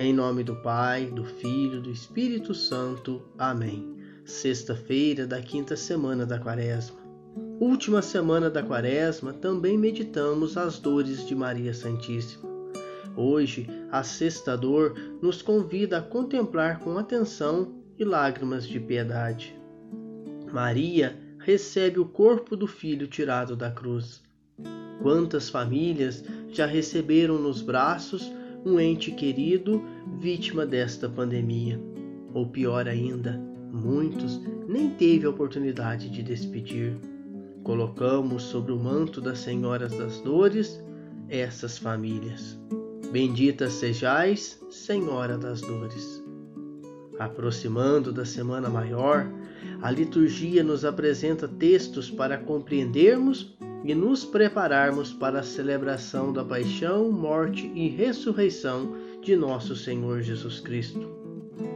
Em nome do Pai, do Filho, do Espírito Santo. Amém. Sexta-feira da quinta semana da Quaresma. Última semana da Quaresma, também meditamos as dores de Maria Santíssima. Hoje, a sexta dor nos convida a contemplar com atenção e lágrimas de piedade. Maria recebe o corpo do filho tirado da cruz. Quantas famílias já receberam nos braços um ente querido vítima desta pandemia? Ou pior ainda, muitos nem teve a oportunidade de despedir. Colocamos sobre o manto das Senhoras das Dores essas famílias. Benditas sejais, Senhora das Dores. Aproximando da Semana Maior, a liturgia nos apresenta textos para compreendermos e nos prepararmos para a celebração da paixão, morte e ressurreição de nosso Senhor Jesus Cristo.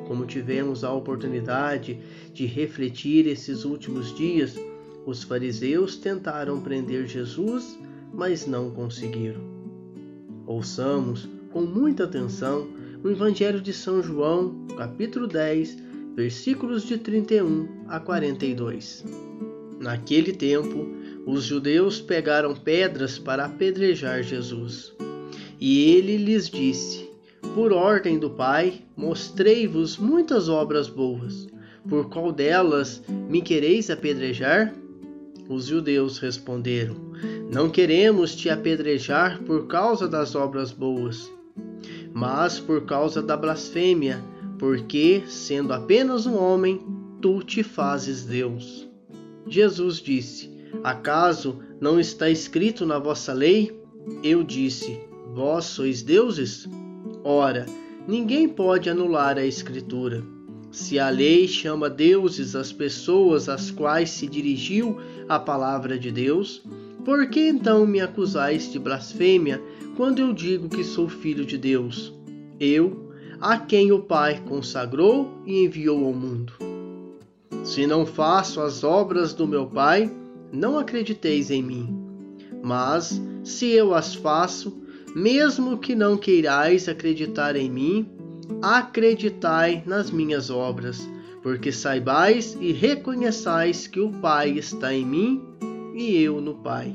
Como tivemos a oportunidade de refletir esses últimos dias, os fariseus tentaram prender Jesus, mas não conseguiram. Ouçamos com muita atenção o Evangelho de São João, capítulo 10, versículos de 31 a 42. Naquele tempo, os judeus pegaram pedras para apedrejar Jesus. E ele lhes disse: Por ordem do Pai, mostrei-vos muitas obras boas. Por qual delas me quereis apedrejar? Os judeus responderam: Não queremos te apedrejar por causa das obras boas, mas por causa da blasfêmia, porque, sendo apenas um homem, tu te fazes Deus. Jesus disse: Acaso não está escrito na vossa lei? Eu disse: Vós sois deuses? Ora, ninguém pode anular a Escritura. Se a lei chama deuses as pessoas às quais se dirigiu a palavra de Deus, por que então me acusais de blasfêmia quando eu digo que sou filho de Deus? Eu, a quem o Pai consagrou e enviou ao mundo. Se não faço as obras do meu Pai, não acrediteis em mim. Mas, se eu as faço, mesmo que não queirais acreditar em mim, acreditai nas minhas obras, porque saibais e reconheçais que o Pai está em mim e eu no Pai.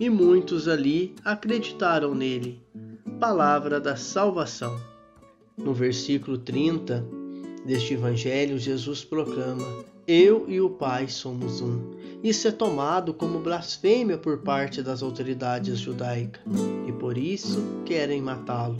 E muitos ali acreditaram nele. Palavra da salvação. No versículo 30 deste evangelho, Jesus proclama: Eu e o Pai somos um. Isso é tomado como blasfêmia por parte das autoridades judaicas e por isso querem matá-lo.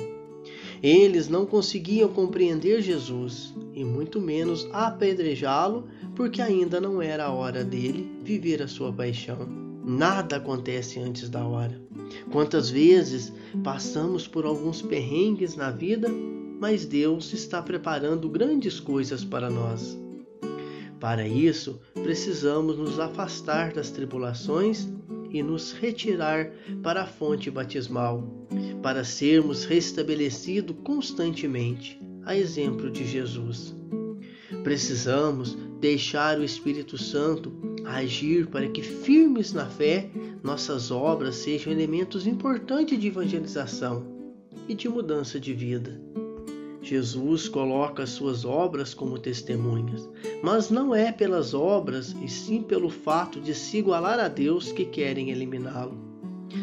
Eles não conseguiam compreender Jesus e muito menos apedrejá-lo, porque ainda não era a hora dele viver a sua paixão. Nada acontece antes da hora. Quantas vezes passamos por alguns perrengues na vida, mas Deus está preparando grandes coisas para nós. Para isso, precisamos nos afastar das tribulações e nos retirar para a fonte batismal, para sermos restabelecidos constantemente, a exemplo de Jesus. Precisamos deixar o Espírito Santo agir para que, firmes na fé, nossas obras sejam elementos importantes de evangelização e de mudança de vida. Jesus coloca as suas obras como testemunhas, mas não é pelas obras e sim pelo fato de se igualar a Deus que querem eliminá-lo.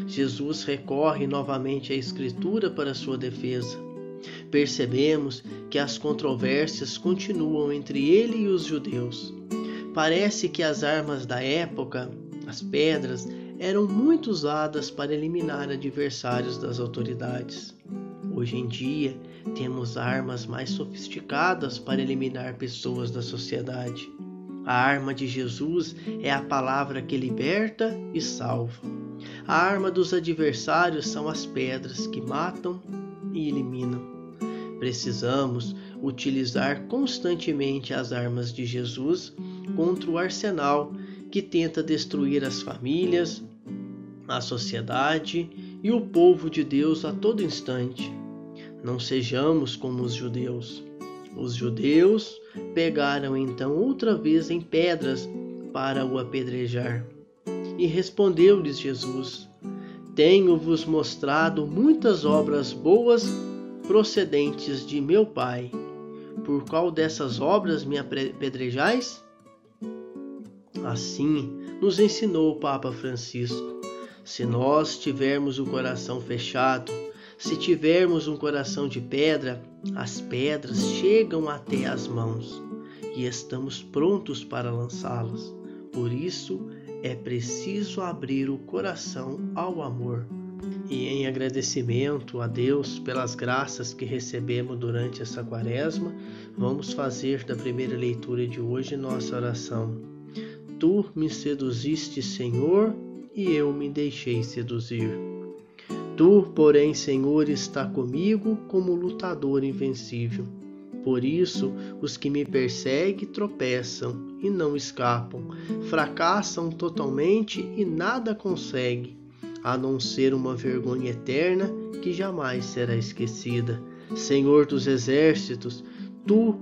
Jesus recorre novamente à Escritura para sua defesa. Percebemos que as controvérsias continuam entre ele e os judeus. Parece que as armas da época, as pedras, eram muito usadas para eliminar adversários das autoridades. Hoje em dia, temos armas mais sofisticadas para eliminar pessoas da sociedade. A arma de Jesus é a palavra que liberta e salva. A arma dos adversários são as pedras que matam e eliminam. Precisamos utilizar constantemente as armas de Jesus contra o arsenal que tenta destruir as famílias, a sociedade e o povo de Deus a todo instante. Não sejamos como os judeus. Os judeus pegaram então outra vez em pedras para o apedrejar. E respondeu-lhes Jesus: Tenho-vos mostrado muitas obras boas procedentes de meu Pai. Por qual dessas obras me apedrejais? Assim nos ensinou o Papa Francisco. Se nós tivermos o coração fechado, se tivermos um coração de pedra, as pedras chegam até as mãos e estamos prontos para lançá-las. Por isso é preciso abrir o coração ao amor. E em agradecimento a Deus pelas graças que recebemos durante essa quaresma, vamos fazer da primeira leitura de hoje nossa oração. Tu me seduziste, Senhor, e eu me deixei seduzir. Tu, porém, Senhor, está comigo como lutador invencível. Por isso, os que me perseguem tropeçam e não escapam, fracassam totalmente e nada conseguem, a não ser uma vergonha eterna que jamais será esquecida. Senhor dos exércitos, tu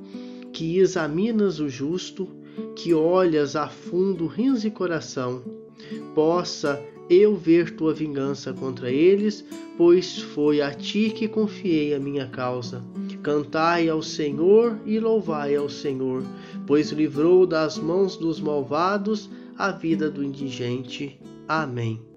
que examinas o justo, que olhas a fundo rins e coração, possa eu ver tua vingança contra eles, pois foi a ti que confiei a minha causa. Cantai ao Senhor e louvai ao Senhor, pois livrou das mãos dos malvados a vida do indigente. Amém.